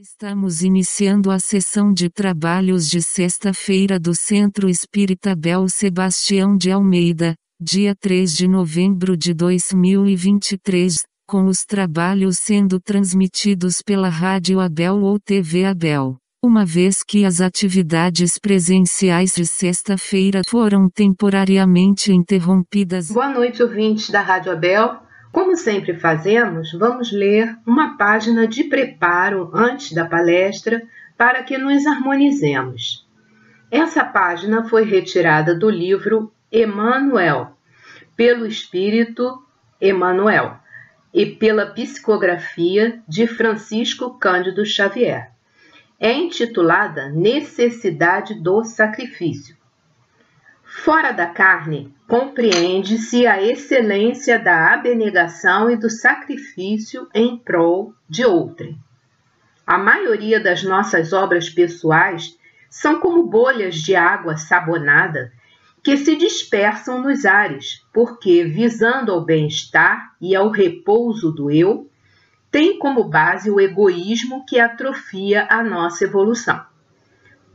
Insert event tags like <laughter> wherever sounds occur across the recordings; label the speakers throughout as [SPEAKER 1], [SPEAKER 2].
[SPEAKER 1] Estamos iniciando a sessão de trabalhos de sexta-feira do Centro Espírita Bel Sebastião de Almeida, dia 3 de novembro de 2023, com os trabalhos sendo transmitidos pela Rádio Abel ou TV Abel. Uma vez que as atividades presenciais de sexta-feira foram temporariamente interrompidas.
[SPEAKER 2] Boa noite, ouvintes da Rádio Abel. Como sempre fazemos, vamos ler uma página de preparo antes da palestra para que nos harmonizemos. Essa página foi retirada do livro Emmanuel, pelo Espírito Emmanuel e pela psicografia de Francisco Cândido Xavier. É intitulada Necessidade do Sacrifício. Fora da carne, compreende-se a excelência da abnegação e do sacrifício em prol de outrem. A maioria das nossas obras pessoais são como bolhas de água sabonada que se dispersam nos ares, porque, visando ao bem-estar e ao repouso do eu, tem como base o egoísmo que atrofia a nossa evolução.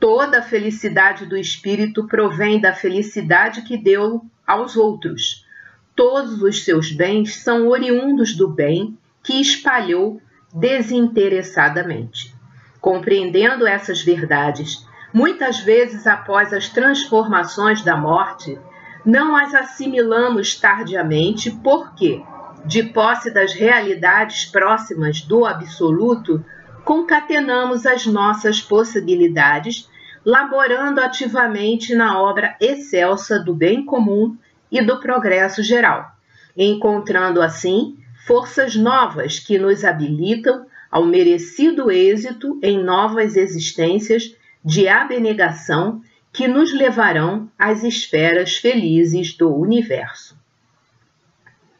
[SPEAKER 2] Toda a felicidade do espírito provém da felicidade que deu aos outros. Todos os seus bens são oriundos do bem que espalhou desinteressadamente. Compreendendo essas verdades, muitas vezes após as transformações da morte, não as assimilamos tardiamente porque, de posse das realidades próximas do absoluto, concatenamos as nossas possibilidades laborando ativamente na obra excelsa do bem comum e do progresso geral, encontrando assim forças novas que nos habilitam ao merecido êxito em novas existências de abnegação que nos levarão às esferas felizes do universo.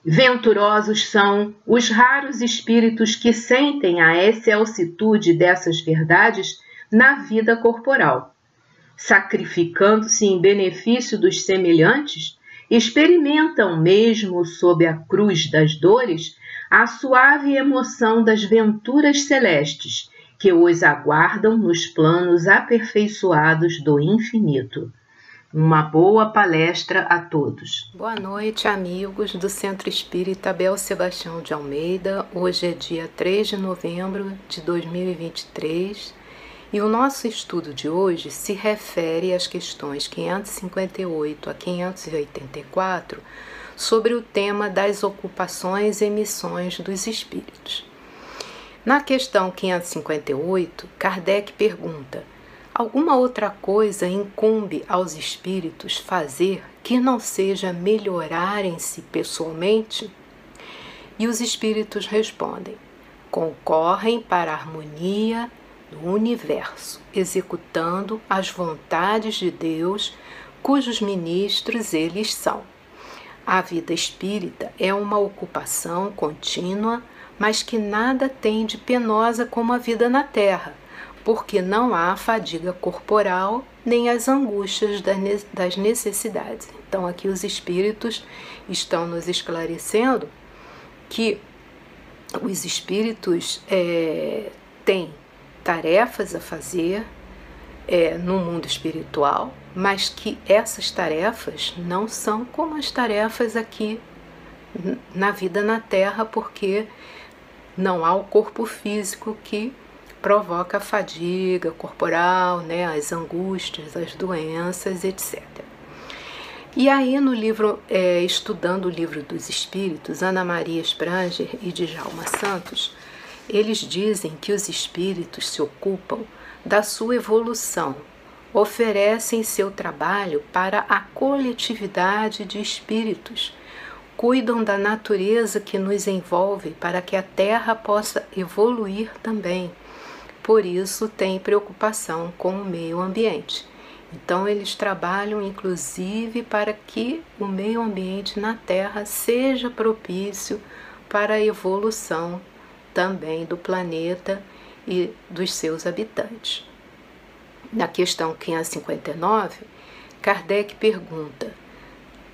[SPEAKER 2] Venturosos são os raros espíritos que sentem a excelsitude dessas verdades na vida corporal sacrificando-se em benefício dos semelhantes, experimentam mesmo sob a cruz das dores a suave emoção das venturas celestes que os aguardam nos planos aperfeiçoados do infinito. Uma boa palestra a todos.
[SPEAKER 3] Boa noite, amigos do Centro Espírita Bel Sebastião de Almeida. Hoje é dia 3 de novembro de 2023 e o nosso estudo de hoje se refere às questões 558 a 584 sobre o tema das ocupações e missões dos espíritos. Na questão 558, Kardec pergunta: alguma outra coisa incumbe aos espíritos fazer que não seja melhorarem-se pessoalmente? E os espíritos respondem: concorrem para a harmonia do universo, executando as vontades de Deus, cujos ministros eles são. A vida espírita é uma ocupação contínua, mas que nada tem de penosa como a vida na terra, porque não há fadiga corporal nem as angústias das necessidades. Então, aqui os espíritos estão nos esclarecendo que os espíritos é, têm tarefas a fazer é, no mundo espiritual, mas que essas tarefas não são como as tarefas aqui na vida na Terra, porque não há o corpo físico que provoca a fadiga corporal, né, as angústias, as doenças, etc. E aí no livro, é, estudando o livro dos Espíritos, Ana Maria Spranger e Djalma Santos eles dizem que os espíritos se ocupam da sua evolução, oferecem seu trabalho para a coletividade de espíritos, cuidam da natureza que nos envolve para que a Terra possa evoluir também. Por isso, têm preocupação com o meio ambiente. Então, eles trabalham inclusive para que o meio ambiente na Terra seja propício para a evolução também do planeta e dos seus habitantes. Na questão 559, Kardec pergunta: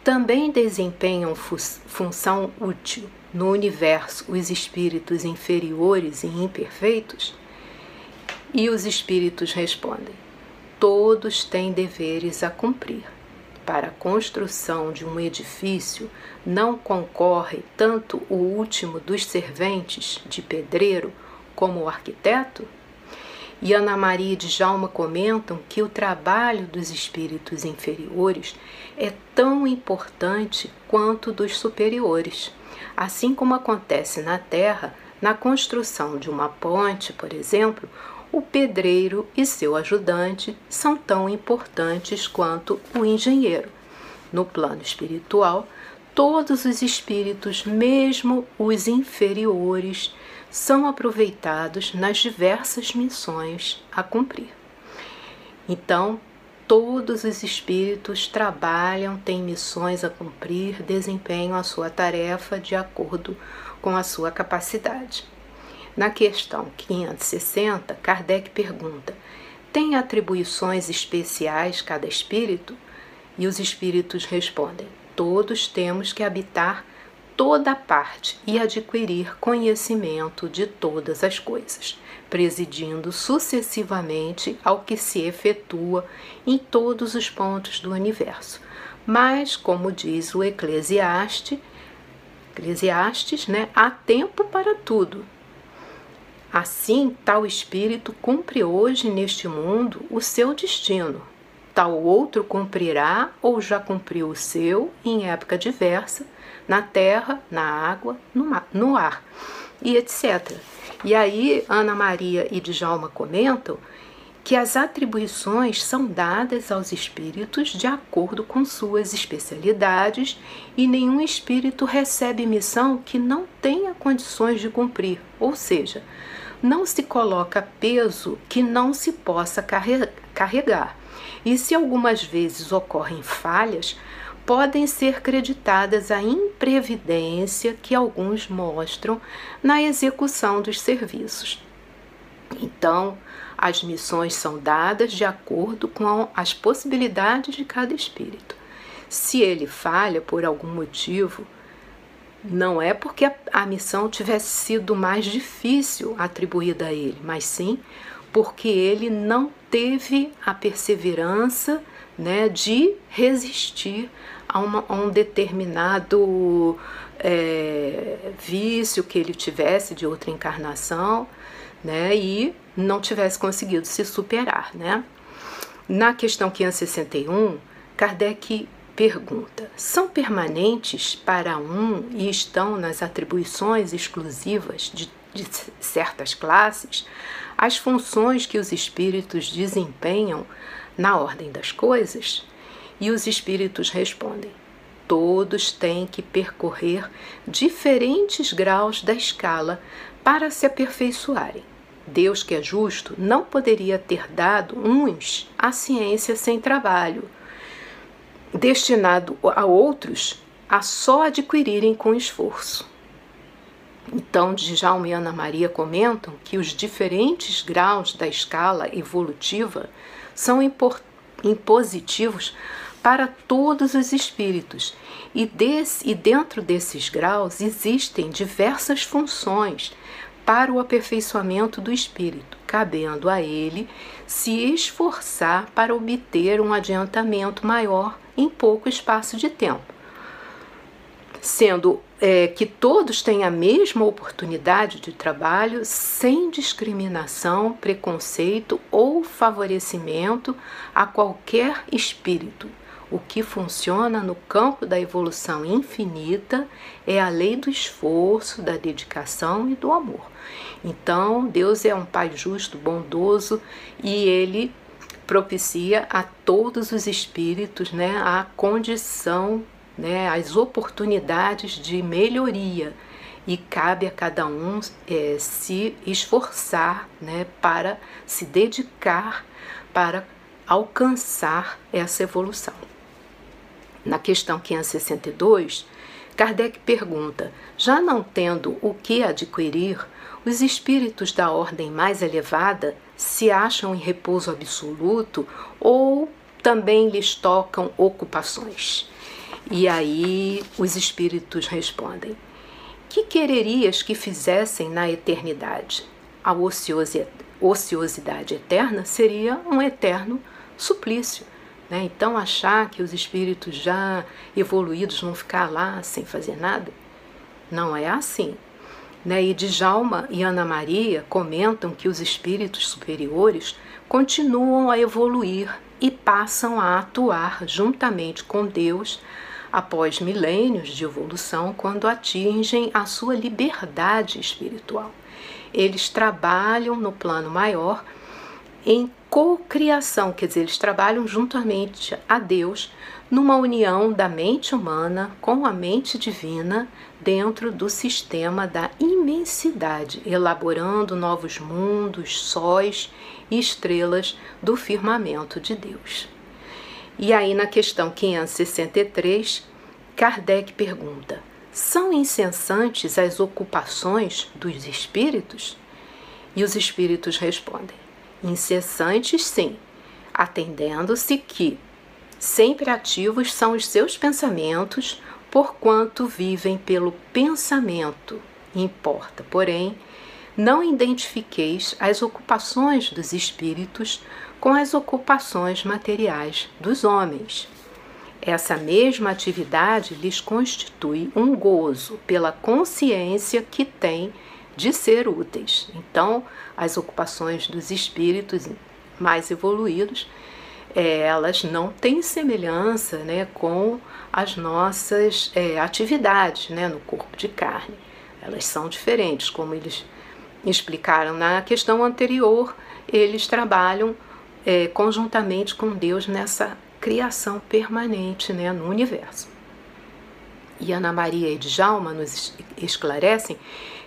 [SPEAKER 3] também desempenham função útil no universo os espíritos inferiores e imperfeitos? E os espíritos respondem: todos têm deveres a cumprir. Para a construção de um edifício não concorre tanto o último dos serventes de pedreiro como o arquiteto? E Ana Maria e Djalma comentam que o trabalho dos espíritos inferiores é tão importante quanto dos superiores. Assim como acontece na Terra, na construção de uma ponte, por exemplo, o pedreiro e seu ajudante são tão importantes quanto o engenheiro. No plano espiritual, todos os espíritos, mesmo os inferiores, são aproveitados nas diversas missões a cumprir. Então, todos os espíritos trabalham, têm missões a cumprir, desempenham a sua tarefa de acordo com a sua capacidade. Na questão 560, Kardec pergunta: tem atribuições especiais cada espírito? E os espíritos respondem: todos temos que habitar toda parte e adquirir conhecimento de todas as coisas, presidindo sucessivamente ao que se efetua em todos os pontos do universo. Mas, como diz o Eclesiastes, Eclesiastes, né, há tempo para tudo. Assim, tal espírito cumpre hoje neste mundo o seu destino. Tal outro cumprirá ou já cumpriu o seu em época diversa na terra, na água, no, ar e etc. E aí Ana Maria e Djalma comentam que as atribuições são dadas aos espíritos de acordo com suas especialidades e nenhum espírito recebe missão que não tenha condições de cumprir, ou seja, não se coloca peso que não se possa carregar. E se algumas vezes ocorrem falhas, podem ser creditadas a imprevidência que alguns mostram na execução dos serviços. Então, as missões são dadas de acordo com as possibilidades de cada espírito. Se ele falha por algum motivo, não é porque a, missão tivesse sido mais difícil atribuída a ele, mas sim porque ele não teve a perseverança né, de resistir a, uma, a um determinado é, vício que ele tivesse de outra encarnação, né, e não tivesse conseguido se superar, né. Na questão 561, Kardec pergunta: são permanentes para um e estão nas atribuições exclusivas de, de certas classes as funções que os espíritos desempenham na ordem das coisas? E os espíritos respondem: todos têm que percorrer diferentes graus da escala para se aperfeiçoarem. Deus, que é justo, não poderia ter dado uns a ciência sem trabalho, destinado a outros a só adquirirem com esforço. Então, Djalma e Ana Maria comentam que os diferentes graus da escala evolutiva são impositivos para todos os espíritos, e, desse, e dentro desses graus existem diversas funções para o aperfeiçoamento do espírito, cabendo a ele se esforçar para obter um adiantamento maior em pouco espaço de tempo. Sendo é, que todos têm a mesma oportunidade de trabalho sem discriminação, preconceito ou favorecimento a qualquer espírito. O que funciona no campo da evolução infinita é a lei do esforço, da dedicação e do amor. Então, Deus é um Pai justo, bondoso e ele propicia a todos os espíritos né, a condição né, as oportunidades de melhoria e cabe a cada um é, se esforçar né, para se dedicar para alcançar essa evolução. Na questão 562, Kardec pergunta: já não tendo o que adquirir, os espíritos da ordem mais elevada se acham em repouso absoluto ou também lhes tocam ocupações? E aí os espíritos respondem: Que quererias que fizessem na eternidade? A ociosidade eterna seria um eterno suplício. Né? Então, achar que os espíritos já evoluídos vão ficar lá sem fazer nada, não é assim. Né? E Djalma e Ana Maria comentam que os espíritos superiores continuam a evoluir e passam a atuar juntamente com Deus após milênios de evolução, quando atingem a sua liberdade espiritual. Eles trabalham no plano maior em cocriação, quer dizer, eles trabalham juntamente a Deus numa união da mente humana com a mente divina dentro do sistema da imensidade, elaborando novos mundos, sóis e estrelas do firmamento de Deus. E aí, na questão 563, Kardec pergunta: são incessantes as ocupações dos espíritos? E os espíritos respondem: incessantes, sim, atendendo-se que sempre ativos são os seus pensamentos, porquanto vivem pelo pensamento. Importa, porém, não identifiqueis as ocupações dos espíritos com as ocupações materiais dos homens. Essa mesma atividade lhes constitui um gozo pela consciência que têm de ser úteis. Então, as ocupações dos espíritos mais evoluídos, é, elas não têm semelhança né, com as nossas é, atividades né, no corpo de carne. Elas são diferentes, como eles explicaram na questão anterior, eles trabalham é, conjuntamente com Deus nessa criação permanente né, no universo. E Ana Maria e Djalma nos esclarecem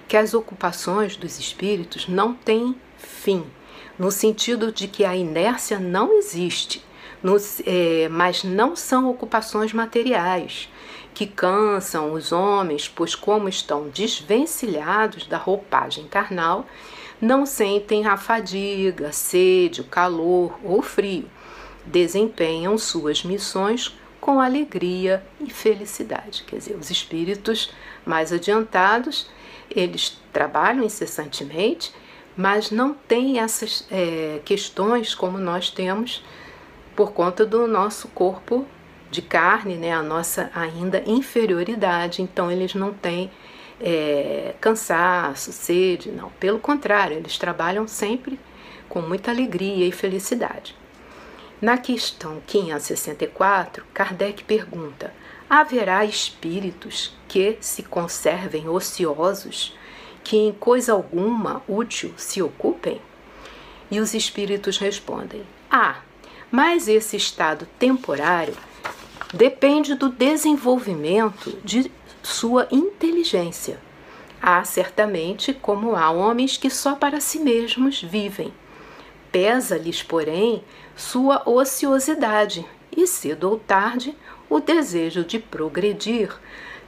[SPEAKER 3] que as ocupações dos espíritos não têm fim, no sentido de que a inércia não existe, é, mas não são ocupações materiais que cansam os homens, pois, como estão desvencilhados da roupagem carnal, não sentem a fadiga, sede, o calor ou frio. Desempenham suas missões com alegria e felicidade. Quer dizer, os espíritos mais adiantados eles trabalham incessantemente, mas não têm essas é, questões como nós temos por conta do nosso corpo de carne, né, a nossa ainda inferioridade. Então, eles não têm é, cansaço, sede, não. Pelo contrário, eles trabalham sempre com muita alegria e felicidade. Na questão 564, Kardec pergunta: haverá espíritos que se conservem ociosos, que em coisa alguma útil se ocupem? E os espíritos respondem: Ah, mas esse estado temporário depende do desenvolvimento de sua inteligência. Há certamente como há homens que só para si mesmos vivem. Pesa-lhes, porém, sua ociosidade, e cedo ou tarde o desejo de progredir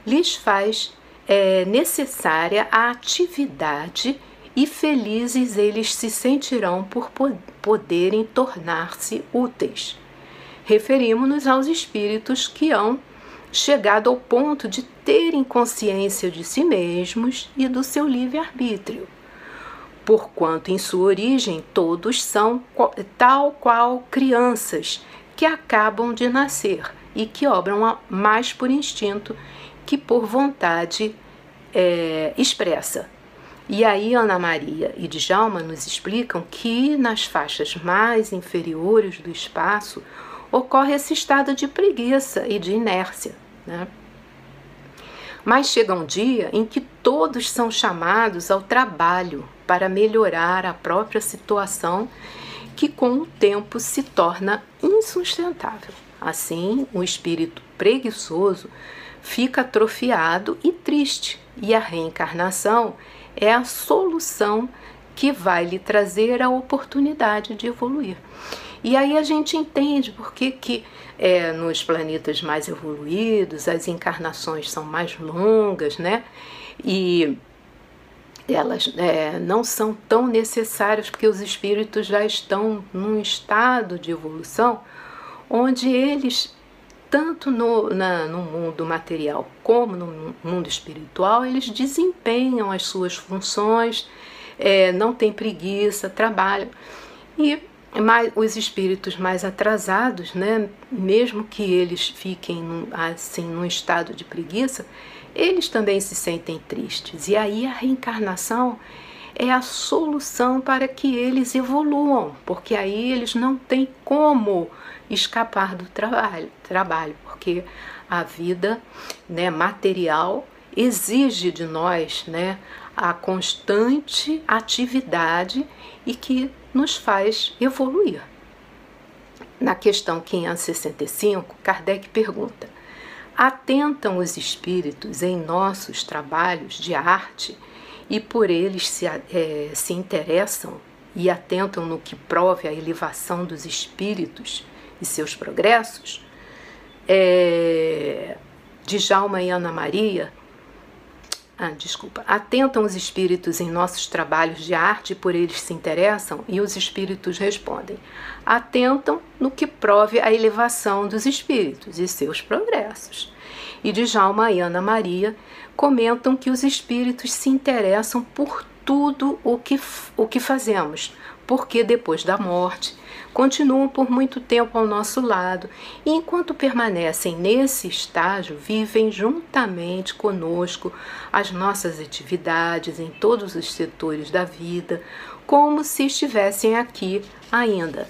[SPEAKER 3] lhes faz é, necessária a atividade e felizes eles se sentirão por poderem tornar-se úteis. Referimos-nos aos espíritos que hão chegado ao ponto de terem consciência de si mesmos e do seu livre-arbítrio. Porquanto, em sua origem, todos são tal qual crianças que acabam de nascer e que obram mais por instinto que por vontade é, expressa. E aí Ana Maria e Djalma nos explicam que nas faixas mais inferiores do espaço ocorre esse estado de preguiça e de inércia. Né? Mas chega um dia em que todos são chamados ao trabalho para melhorar a própria situação que com o tempo se torna insustentável. Assim, o espírito preguiçoso fica atrofiado e triste, e a reencarnação é a solução que vai lhe trazer a oportunidade de evoluir. E aí a gente entende por que, que é, nos planetas mais evoluídos as encarnações são mais longas, né? E elas é, não são tão necessárias porque os espíritos já estão num estado de evolução onde eles, tanto no, na, no mundo material como no mundo espiritual, eles desempenham as suas funções é, não têm preguiça, trabalham. E mais, os espíritos mais atrasados, né, mesmo que eles fiquem assim num estado de preguiça, eles também se sentem tristes. E aí a reencarnação é a solução para que eles evoluam, porque aí eles não têm como escapar do trabalho, trabalho porque a vida né, material exige de nós né, a constante atividade e que nos faz evoluir. Na questão 565, Kardec pergunta: Atentam os espíritos em nossos trabalhos de arte e por eles se, é, se interessam e atentam no que prove a elevação dos espíritos e seus progressos? É, Djalma e Ana Maria ah, desculpa. Atentam os espíritos em nossos trabalhos de arte e por eles se interessam? E os espíritos respondem: atentam no que prove a elevação dos espíritos e seus progressos. E Djalma e Ana Maria comentam que os espíritos se interessam por tudo o que, o que fazemos, porque depois da morte continuam por muito tempo ao nosso lado e, enquanto permanecem nesse estágio, vivem juntamente conosco as nossas atividades em todos os setores da vida, como se estivessem aqui ainda.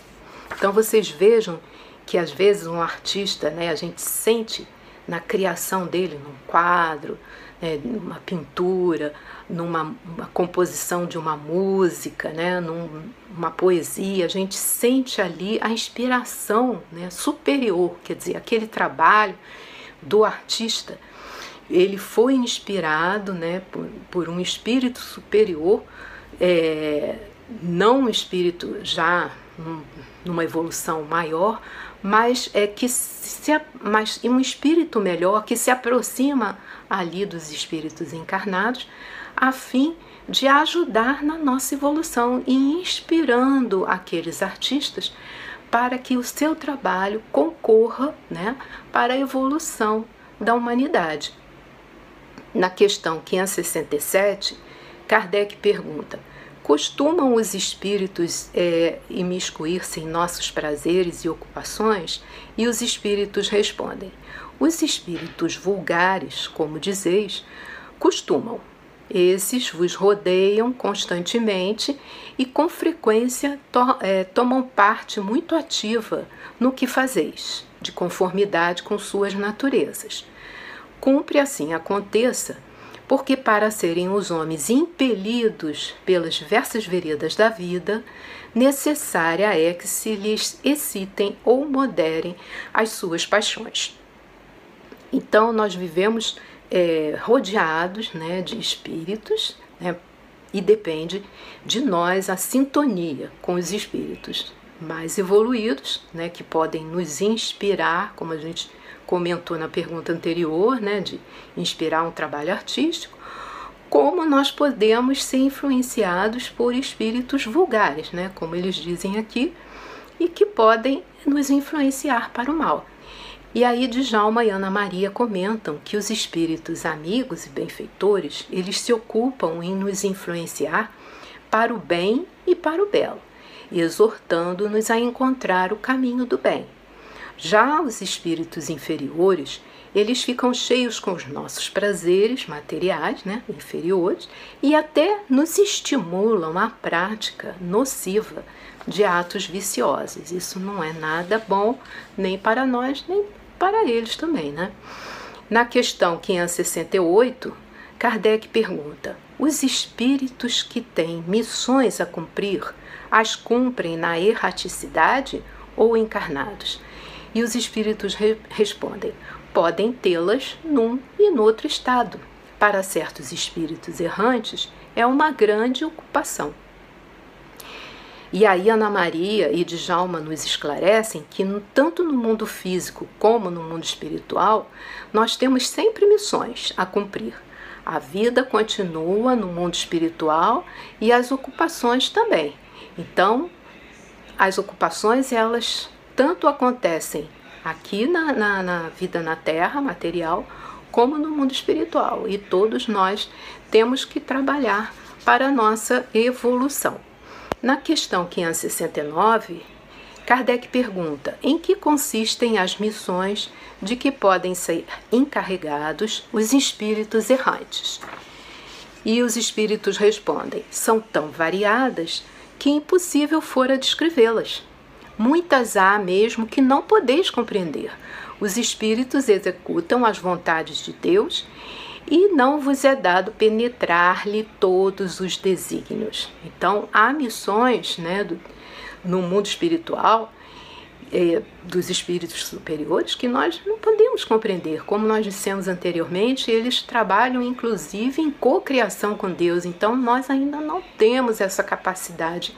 [SPEAKER 3] Então vocês vejam que às vezes um artista, né, a gente sente na criação dele, num quadro, né, numa pintura, numa composição de uma música, né, numa poesia, a gente sente ali a inspiração né, superior, quer dizer, aquele trabalho do artista, ele foi inspirado né, por, por um espírito superior, é, não um espírito já numa evolução maior, mas é que se, mas um espírito melhor que se aproxima ali dos espíritos encarnados, a fim de ajudar na nossa evolução e inspirando aqueles artistas para que o seu trabalho concorra né, para a evolução da humanidade. Na questão 567, Kardec pergunta: Costumam os espíritos é, imiscuir-se em nossos prazeres e ocupações? E os espíritos respondem: Os espíritos vulgares, como dizeis, costumam. Esses vos rodeiam constantemente e com frequência to é, tomam parte muito ativa no que fazeis, de conformidade com suas naturezas. Cumpre assim aconteça porque para serem os homens impelidos pelas diversas veredas da vida, necessária é que se lhes excitem ou moderem as suas paixões. Então, nós vivemos é, rodeados né, de espíritos, né, e depende de nós a sintonia com os espíritos mais evoluídos, né, que podem nos inspirar, como a gente comentou na pergunta anterior, né, de inspirar um trabalho artístico, como nós podemos ser influenciados por espíritos vulgares, né, como eles dizem aqui, e que podem nos influenciar para o mal. E aí Djalma e Ana Maria comentam que os espíritos amigos e benfeitores, eles se ocupam em nos influenciar para o bem e para o belo, exortando-nos a encontrar o caminho do bem. Já os espíritos inferiores, eles ficam cheios com os nossos prazeres materiais, né, inferiores, e até nos estimulam à prática nociva de atos viciosos. Isso não é nada bom nem para nós, nem para eles também, né? Na questão 568, Kardec pergunta: os espíritos que têm missões a cumprir, as cumprem na erraticidade ou encarnados? E os espíritos re respondem: podem tê-las num e no outro estado. Para certos espíritos errantes, é uma grande ocupação. E aí Ana Maria e Djalma nos esclarecem que tanto no mundo físico como no mundo espiritual, nós temos sempre missões a cumprir. A vida continua no mundo espiritual e as ocupações também. Então, as ocupações elas tanto acontecem aqui na, na, na vida na Terra material, como no mundo espiritual. E todos nós temos que trabalhar para a nossa evolução. Na questão 569, Kardec pergunta: em que consistem as missões de que podem ser encarregados os espíritos errantes? E os espíritos respondem: são tão variadas que impossível fora descrevê-las. Muitas há mesmo que não podeis compreender. Os espíritos executam as vontades de Deus e não vos é dado penetrar-lhe todos os desígnios. Então, há missões né, do, no mundo espiritual é, dos espíritos superiores que nós não podemos compreender. Como nós dissemos anteriormente, eles trabalham inclusive em cocriação com Deus, então nós ainda não temos essa capacidade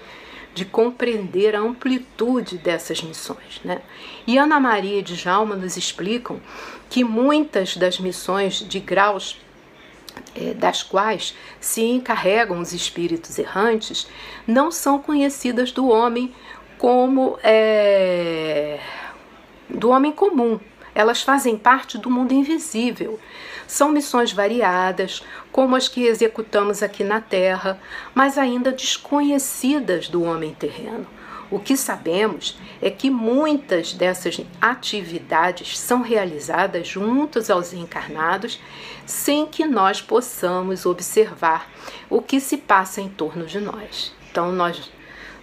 [SPEAKER 3] de compreender a amplitude dessas missões. Né? E Ana Maria e Djalma nos explicam que muitas das missões de graus é, das quais se encarregam os espíritos errantes não são conhecidas do homem como é, do homem comum. Elas fazem parte do mundo invisível. São missões variadas, como as que executamos aqui na Terra, mas ainda desconhecidas do homem terreno. O que sabemos é que muitas dessas atividades são realizadas juntos aos encarnados, sem que nós possamos observar o que se passa em torno de nós. Então, nós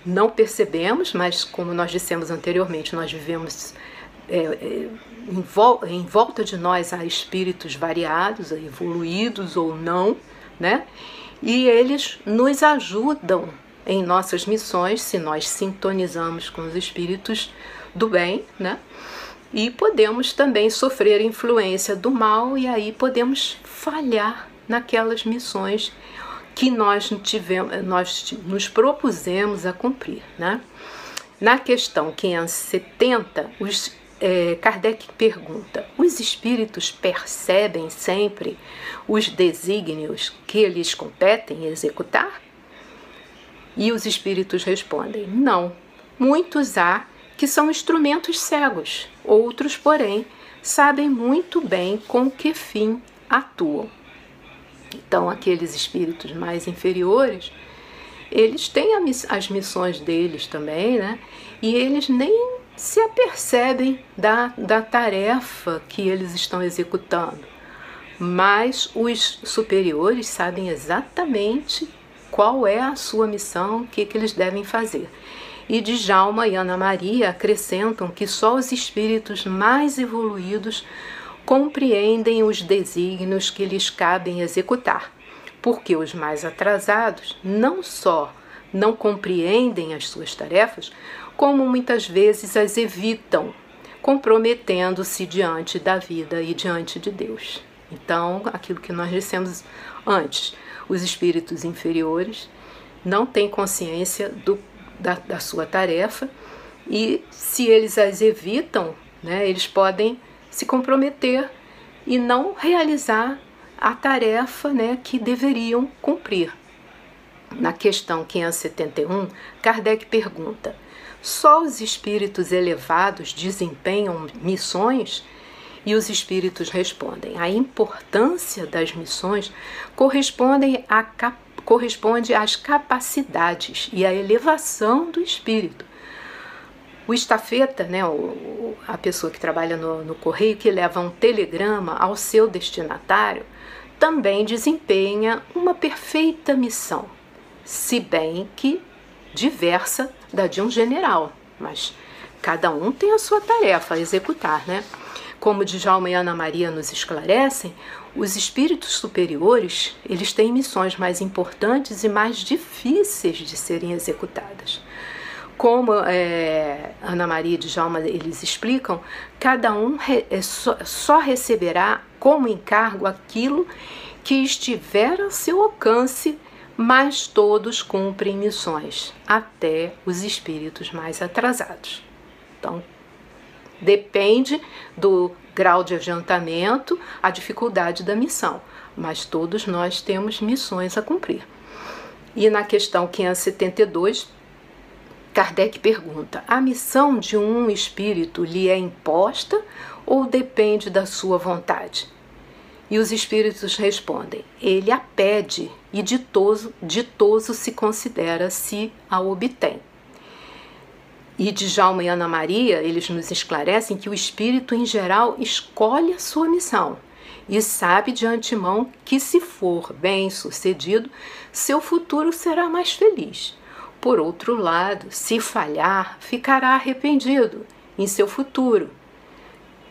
[SPEAKER 3] não percebemos, mas como nós dissemos anteriormente, nós vivemos é, é, em, vol em, volta de nós há espíritos variados, evoluídos ou não, né? E eles nos ajudam em nossas missões, se nós sintonizamos com os espíritos do bem, né? E podemos também sofrer influência do mal e aí podemos falhar naquelas missões que nós tivemos, nós nos propusemos a cumprir, né? Na questão 570, os, é, Kardec pergunta: os espíritos percebem sempre os desígnios que lhes competem executar? E os espíritos respondem: não. Muitos há que são instrumentos cegos, outros, porém, sabem muito bem com que fim atuam. Então, aqueles espíritos mais inferiores, eles têm as missões deles também, né? E eles nem se apercebem da, da tarefa que eles estão executando. Mas os superiores sabem exatamente qual é a sua missão, o que, que eles devem fazer. E Djalma e Ana Maria acrescentam que só os espíritos mais evoluídos compreendem os desígnios que lhes cabem executar, porque os mais atrasados não só não compreendem as suas tarefas, como muitas vezes as evitam, comprometendo-se diante da vida e diante de Deus. Então, aquilo que nós dissemos antes, os espíritos inferiores não têm consciência do, da, da sua tarefa e, se eles as evitam, né, eles podem se comprometer e não realizar a tarefa né, que deveriam cumprir. Na questão 571, Kardec pergunta: só os espíritos elevados desempenham missões? E os espíritos respondem: a importância das missões corresponde, a, corresponde às capacidades e à elevação do espírito. O estafeta, né, a pessoa que trabalha no, no correio, que leva um telegrama ao seu destinatário, também desempenha uma perfeita missão, se bem que diversa da de um general, mas cada um tem a sua tarefa a executar, né? Como Djalma e Ana Maria nos esclarecem, os espíritos superiores, eles têm missões mais importantes e mais difíceis de serem executadas. Como é, Ana Maria e Djalma eles explicam, cada um re, é, só, só receberá como encargo aquilo que estiver ao seu alcance mas todos cumprem missões, até os espíritos mais atrasados. Então, Depende do grau de adiantamento, a dificuldade da missão, mas todos nós temos missões a cumprir. E na questão 572, Kardec pergunta: a missão de um espírito lhe é imposta ou depende da sua vontade? E os espíritos respondem: ele a pede e ditoso, ditoso se considera se a obtém. E de Djalma e Ana Maria, eles nos esclarecem que o espírito em geral escolhe a sua missão e sabe de antemão que, se for bem sucedido, seu futuro será mais feliz. Por outro lado, se falhar, ficará arrependido em seu futuro.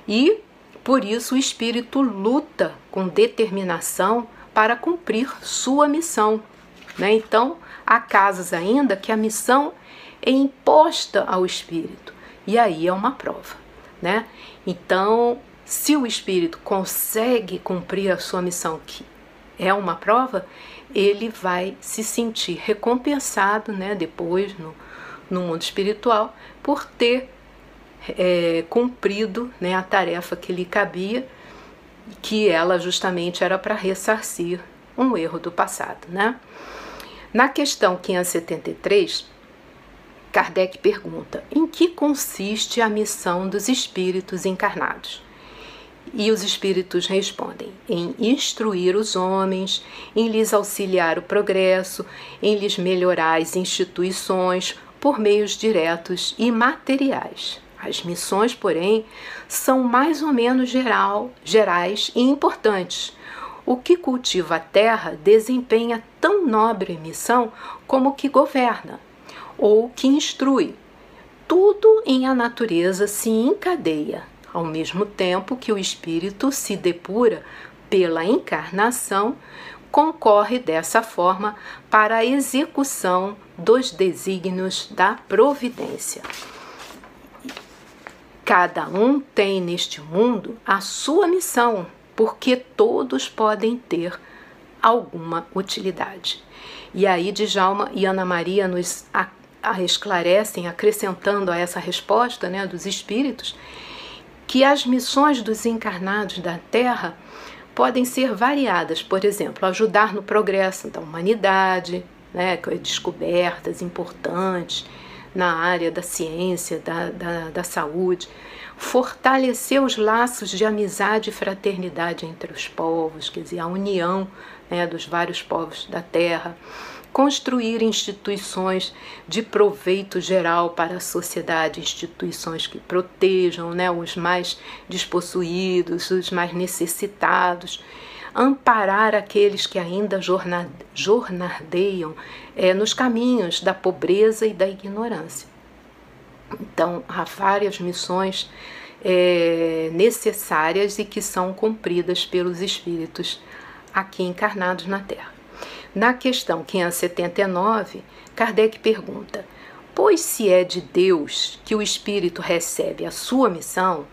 [SPEAKER 3] E por isso o espírito luta com determinação para cumprir sua missão. Né? Então, há casos ainda que a missão é imposta ao espírito, e aí é uma prova. Né? Então, se o espírito consegue cumprir a sua missão, que é uma prova, ele vai se sentir recompensado né, depois no, no mundo espiritual por ter é, cumprido né, a tarefa que lhe cabia, que ela justamente era para ressarcir um erro do passado. Né? Na questão 573, Kardec pergunta: em que consiste a missão dos espíritos encarnados? E os espíritos respondem: em instruir os homens, em lhes auxiliar o progresso, em lhes melhorar as instituições por meios diretos e materiais. As missões, porém, são mais ou menos geral, gerais e importantes. O que cultiva a terra desempenha tão nobre missão como o que governa ou que instrui. Tudo em a natureza se encadeia, ao mesmo tempo que o espírito se depura pela encarnação, concorre dessa forma para a execução dos desígnios da providência. Cada um tem neste mundo a sua missão, porque todos podem ter alguma utilidade. E aí Djalma e Ana Maria nos a, a esclarecem, acrescentando a essa resposta né, dos espíritos, que as missões dos encarnados da Terra podem ser variadas, por exemplo, ajudar no progresso da humanidade, né, descobertas importantes, na área da ciência, da, da, da saúde, fortalecer os laços de amizade e fraternidade entre os povos, quer dizer, a união né, dos vários povos da Terra, construir instituições de proveito geral para a sociedade, instituições que protejam né, os mais despossuídos, os mais necessitados amparar aqueles que ainda jornadeiam é, nos caminhos da pobreza e da ignorância. Então, há várias missões é, necessárias e que são cumpridas pelos espíritos aqui encarnados na Terra. Na questão 579, Kardec pergunta: Pois se é de Deus que o espírito recebe a sua missão,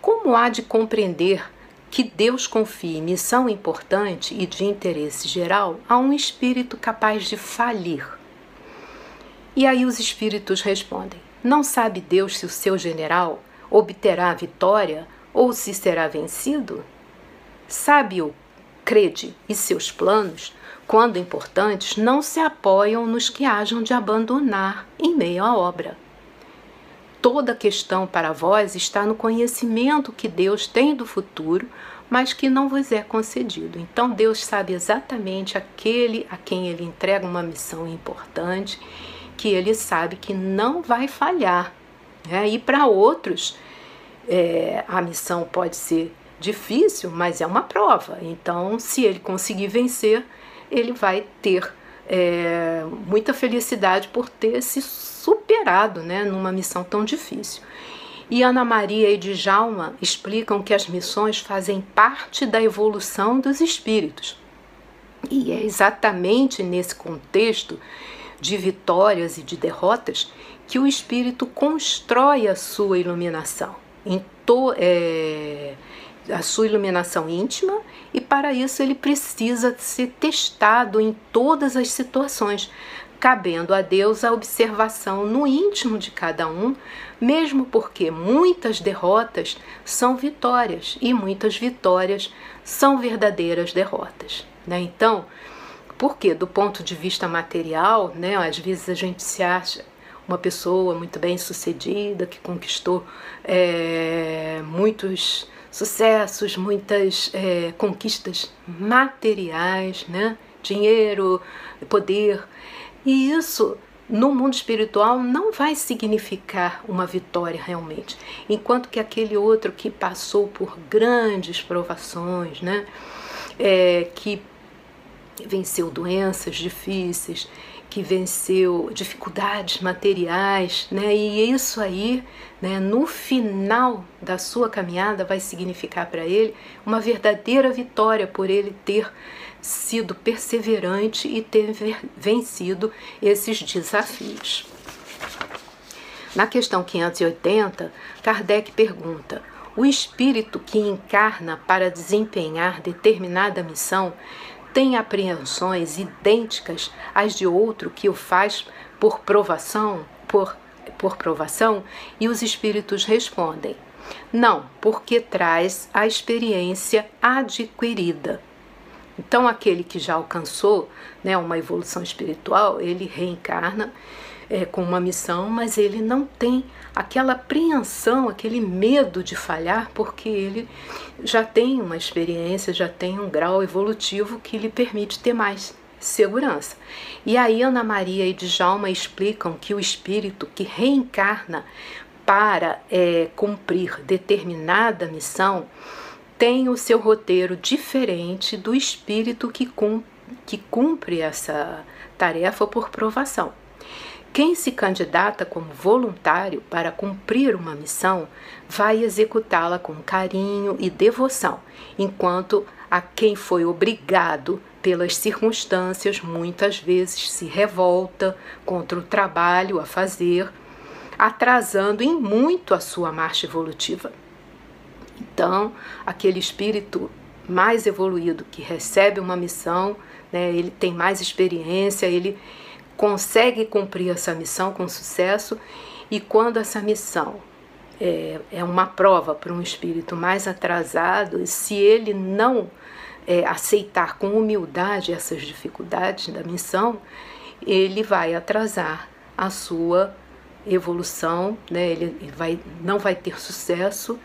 [SPEAKER 3] como há de compreender que Deus confie missão importante e de interesse geral a um espírito capaz de falir. E aí os espíritos respondem: Não sabe Deus se o seu general obterá a vitória ou se será vencido? Sabe-o, crede, e seus planos, quando importantes, não se apoiam nos que hajam de abandonar em meio à obra. Toda questão para vós está no conhecimento que Deus tem do futuro, mas que não vos é concedido. Então Deus sabe exatamente aquele a quem ele entrega uma missão importante, que ele sabe que não vai falhar. Né? E para outros, é, a missão pode ser difícil, mas é uma prova. Então, se ele conseguir vencer, ele vai ter é, muita felicidade por ter se superado né, numa missão tão difícil. E Ana Maria e Djalma explicam que as missões fazem parte da evolução dos espíritos. E é exatamente nesse contexto de vitórias e de derrotas que o espírito constrói a sua iluminação. To, é, a sua iluminação íntima e para isso ele precisa ser testado em todas as situações, cabendo a Deus a observação no íntimo de cada um, mesmo porque muitas derrotas são vitórias e muitas vitórias são verdadeiras derrotas. Né? Então, porque do ponto de vista material, né, às vezes a gente se acha uma pessoa muito bem sucedida, que conquistou é, muitos sucessos, muitas é, conquistas materiais, né? dinheiro, poder. E isso no mundo espiritual não vai significar uma vitória realmente, enquanto que aquele outro que passou por grandes provações, né, é, que venceu doenças difíceis, que venceu dificuldades materiais, né? E isso aí, né, no final da sua caminhada vai significar para ele uma verdadeira vitória por ele ter sido perseverante e ter vencido esses desafios. Na questão 580, Kardec pergunta: o espírito que encarna para desempenhar determinada missão tem apreensões idênticas às de outro que o faz por provação, por, por provação? E os espíritos respondem: não, porque traz a experiência adquirida. Então, aquele que já alcançou né, uma evolução espiritual, ele reencarna é, com uma missão, mas ele não tem aquela apreensão, aquele medo de falhar, porque ele já tem uma experiência, já tem um grau evolutivo que lhe permite ter mais segurança. E aí Ana Maria e Djalma explicam que o espírito que reencarna para é, cumprir determinada missão tem o seu roteiro diferente do espírito que cumpre, que cumpre essa tarefa por provação. Quem se candidata como voluntário para cumprir uma missão vai executá-la com carinho e devoção, enquanto a quem foi obrigado pelas circunstâncias muitas vezes se revolta contra o trabalho a fazer, atrasando em muito a sua marcha evolutiva. Então, aquele espírito mais evoluído que recebe uma missão, né, ele tem mais experiência, ele consegue cumprir essa missão com sucesso e quando essa missão é, é uma prova para um espírito mais atrasado, se ele não é, aceitar com humildade essas dificuldades da missão, ele vai atrasar a sua evolução, né? ele vai, não vai ter sucesso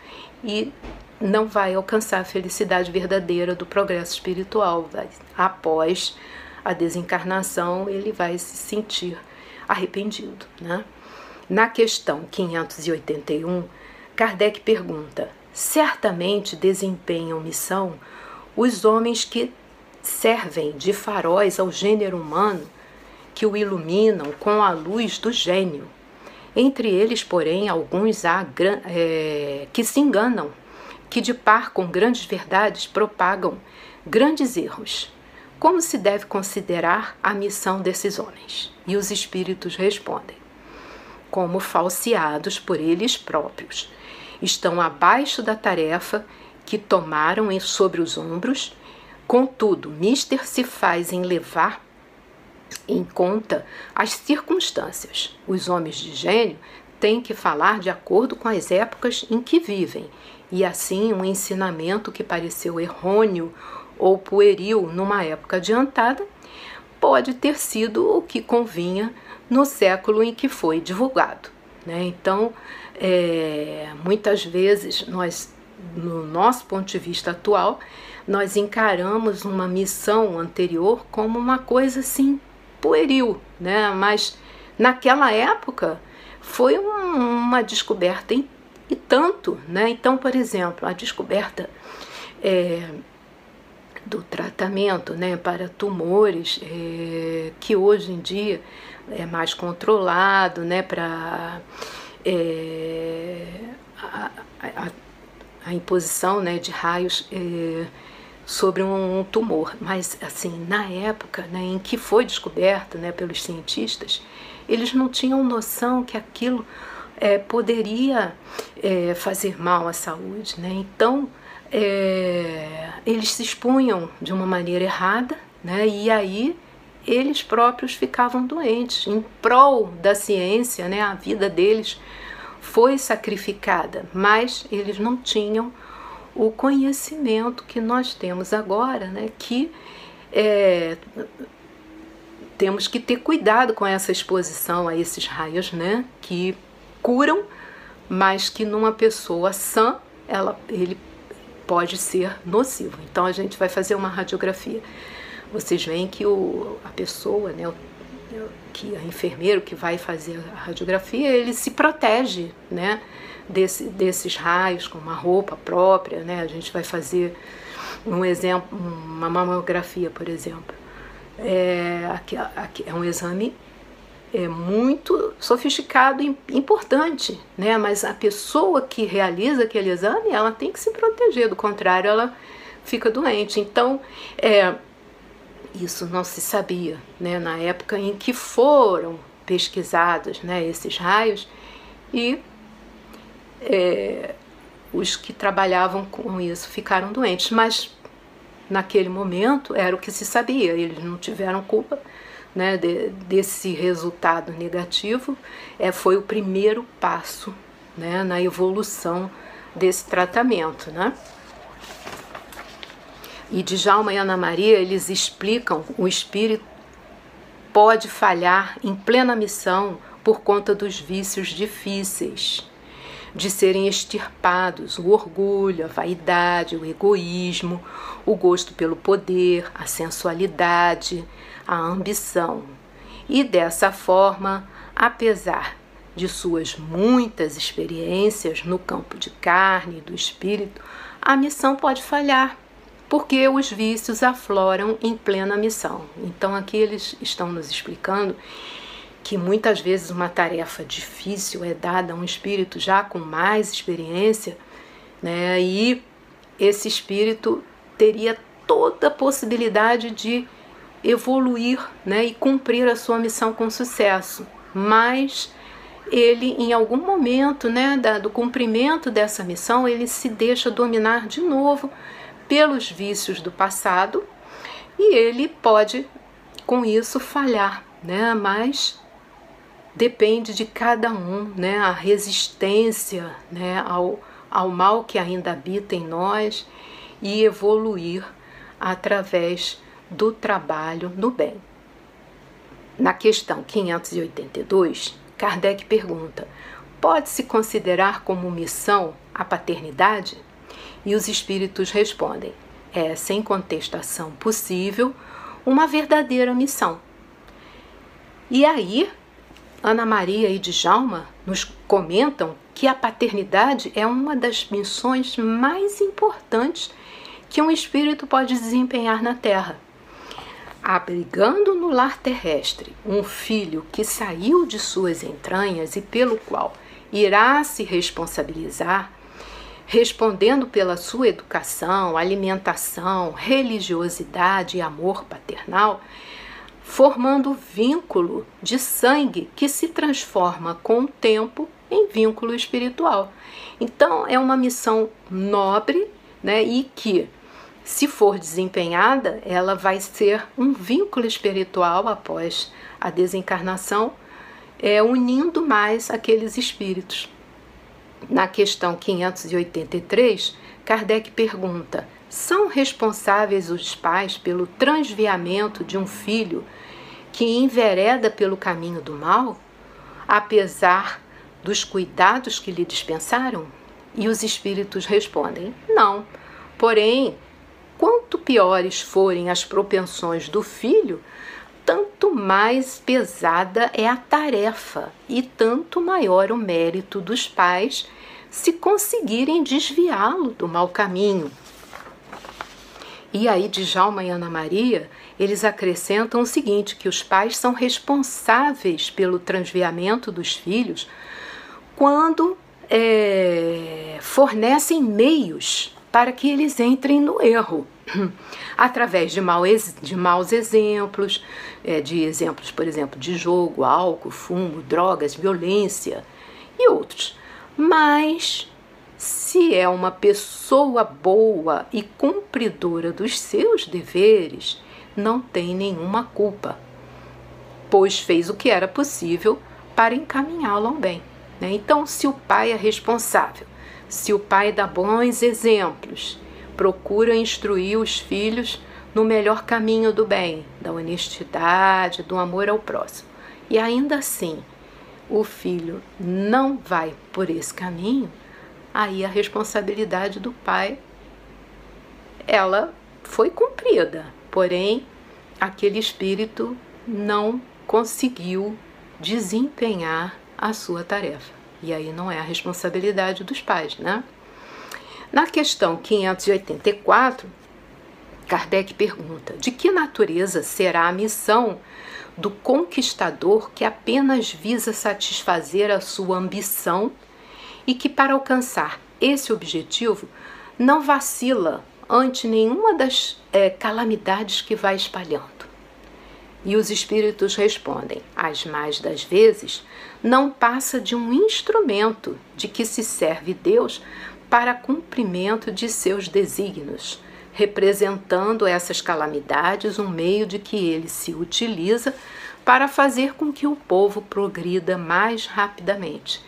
[SPEAKER 3] e não vai alcançar a felicidade verdadeira do progresso espiritual. Após a desencarnação, ele vai se sentir arrependido. Né? Na questão 581, Kardec pergunta: certamente desempenham missão os homens que servem de faróis ao gênero humano, que o iluminam com a luz do gênio entre eles, porém, alguns há é, que se enganam, que de par com grandes verdades propagam grandes erros. Como se deve considerar a missão desses homens? E os espíritos respondem: como falseados por eles próprios. Estão abaixo da tarefa que tomaram sobre os ombros, contudo, mister se faz em levar em conta as circunstâncias. Os homens de gênio têm que falar de acordo com as épocas em que vivem, e assim um ensinamento que pareceu errôneo ou pueril numa época adiantada pode ter sido o que convinha no século em que foi divulgado. Né? Então, é, muitas vezes nós, no nosso ponto de vista atual, nós encaramos uma missão anterior como uma coisa assim pueril, né? Mas naquela época foi um, uma descoberta e, e, tanto, né? Então, por exemplo, a descoberta é, do tratamento, né, para tumores é, que hoje em dia é mais controlado, né, para é, a, a, a, imposição, né, de raios é, sobre um tumor, mas assim na época né, em que foi descoberto né, pelos cientistas, eles não tinham noção que aquilo é, poderia é, fazer mal à saúde, né? Então é, eles se expunham de uma maneira errada, né? E aí eles próprios ficavam doentes em prol da ciência, né? A vida deles foi sacrificada, mas eles não tinham o conhecimento que nós temos agora, né, que é, temos que ter cuidado com essa exposição a esses raios, né, que curam, mas que numa pessoa sã, ela, ele pode ser nocivo. Então a gente vai fazer uma radiografia. Vocês veem que o, a pessoa, né, o, que a enfermeiro que vai fazer a radiografia, ele se protege, né, desse, desses raios com uma roupa própria, né? A gente vai fazer um exemplo, uma mamografia, por exemplo. É, aqui, aqui é um exame é muito sofisticado e importante, né? Mas a pessoa que realiza aquele exame, ela tem que se proteger, do contrário, ela fica doente. Então, é, isso não se sabia, né? Na época em que foram pesquisados, né? Esses raios e é, os que trabalhavam com isso ficaram doentes, mas naquele momento era o que se sabia, eles não tiveram culpa né, de, desse resultado negativo, é, foi o primeiro passo né, na evolução desse tratamento. Né? E Djalma e Ana Maria, eles explicam o espírito pode falhar em plena missão por conta dos vícios difíceis de serem extirpados o orgulho, a vaidade, o egoísmo, o gosto pelo poder, a sensualidade, a ambição. E dessa forma, apesar de suas muitas experiências no campo de carne e do espírito, a missão pode falhar, porque os vícios afloram em plena missão. Então, aqui eles estão nos explicando que muitas vezes uma tarefa difícil é dada a um espírito já com mais experiência, né? E esse espírito teria toda a possibilidade de evoluir, né, e cumprir a sua missão com sucesso. Mas ele, em algum momento, né, da, do cumprimento dessa missão, ele se deixa dominar de novo pelos vícios do passado e ele pode, com isso, falhar, né? Mas depende de cada um, né? A resistência, né? Ao, ao mal que ainda habita em nós e evoluir através do trabalho no bem. Na questão 582, Kardec pergunta: pode-se considerar como missão a paternidade? E os espíritos respondem: é, sem contestação possível, uma verdadeira missão. E aí Ana Maria e Djalma nos comentam que a paternidade é uma das missões mais importantes que um espírito pode desempenhar na Terra. Abrigando no lar terrestre um filho que saiu de suas entranhas e pelo qual irá se responsabilizar, respondendo pela sua educação, alimentação, religiosidade e amor paternal, formando vínculo de sangue que se transforma com o tempo em vínculo espiritual. Então é uma missão nobre, né, e que se for desempenhada, ela vai ser um vínculo espiritual após a desencarnação, é, unindo mais aqueles espíritos. Na questão 583, Kardec pergunta: são responsáveis os pais pelo transviamento de um filho que envereda pelo caminho do mal, apesar dos cuidados que lhe dispensaram? E os espíritos respondem: não. Porém, quanto piores forem as propensões do filho, tanto mais pesada é a tarefa e tanto maior o mérito dos pais se conseguirem desviá-lo do mau caminho. E aí, Djalma e Ana Maria, eles acrescentam o seguinte: que os pais são responsáveis pelo transviamento dos filhos quando é, fornecem meios para que eles entrem no erro, <clears throat> através de, mau, de maus exemplos, é, de exemplos, por exemplo, de jogo, álcool, fumo, drogas, violência e outros. Mas se é uma pessoa boa e cumpridora dos seus deveres, não tem nenhuma culpa, pois fez o que era possível para encaminhá-lo ao bem. Né? Então, se o pai é responsável, se o pai dá bons exemplos, procura instruir os filhos no melhor caminho do bem, da honestidade, do amor ao próximo, e ainda assim o filho não vai por esse caminho, aí a responsabilidade do pai ela foi cumprida, porém aquele espírito não conseguiu desempenhar a sua tarefa. E aí não é a responsabilidade dos pais, né? Na questão 584, Kardec pergunta: de que natureza será a missão do conquistador que apenas visa satisfazer a sua ambição e que, para alcançar esse objetivo, não vacila ante nenhuma das é, calamidades que vai espalhando? E os espíritos respondem: as mais das vezes, não passa de um instrumento de que se serve Deus para cumprimento de seus desígnios, representando essas calamidades um meio de que ele se utiliza para fazer com que o povo progrida mais rapidamente.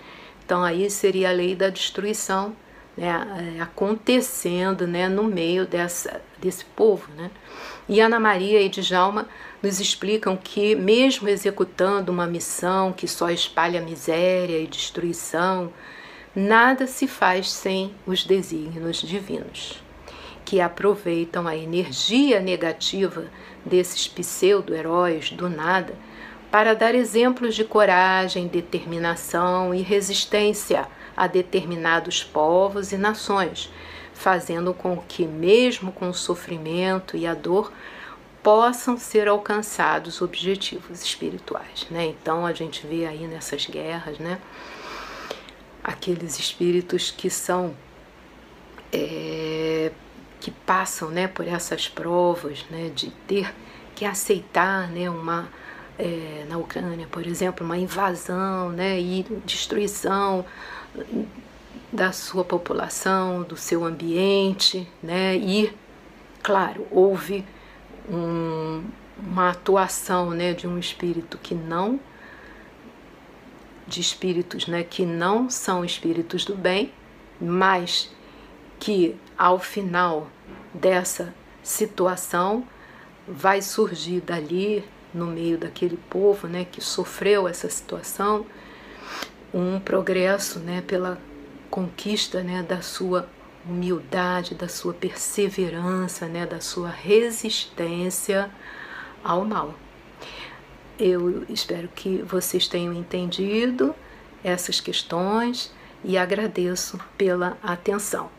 [SPEAKER 3] Então aí seria a lei da destruição né, acontecendo né, no meio dessa, desse povo. Né? E Ana Maria e Djalma nos explicam que, mesmo executando uma missão que só espalha miséria e destruição, nada se faz sem os desígnios divinos, que aproveitam a energia negativa desses pseudo-heróis do nada para dar exemplos de coragem, determinação e resistência a determinados povos e nações, fazendo com que, mesmo com o sofrimento e a dor, possam ser alcançados objetivos espirituais, né? Então a gente vê aí nessas guerras, né? Aqueles espíritos que são é, que passam, né, por essas provas, né, de ter que aceitar, né, uma é, na Ucrânia, por exemplo, uma invasão, né, e destruição da sua população, do seu ambiente, né, e claro, houve um, uma atuação né, de um espírito que não de espíritos né, que não são espíritos do bem, mas que ao final dessa situação vai surgir dali, no meio daquele povo né, que sofreu essa situação, um progresso né, pela conquista né, da sua humildade, da sua perseverança, né, da sua resistência ao mal. Eu espero que vocês tenham entendido essas questões e agradeço pela atenção.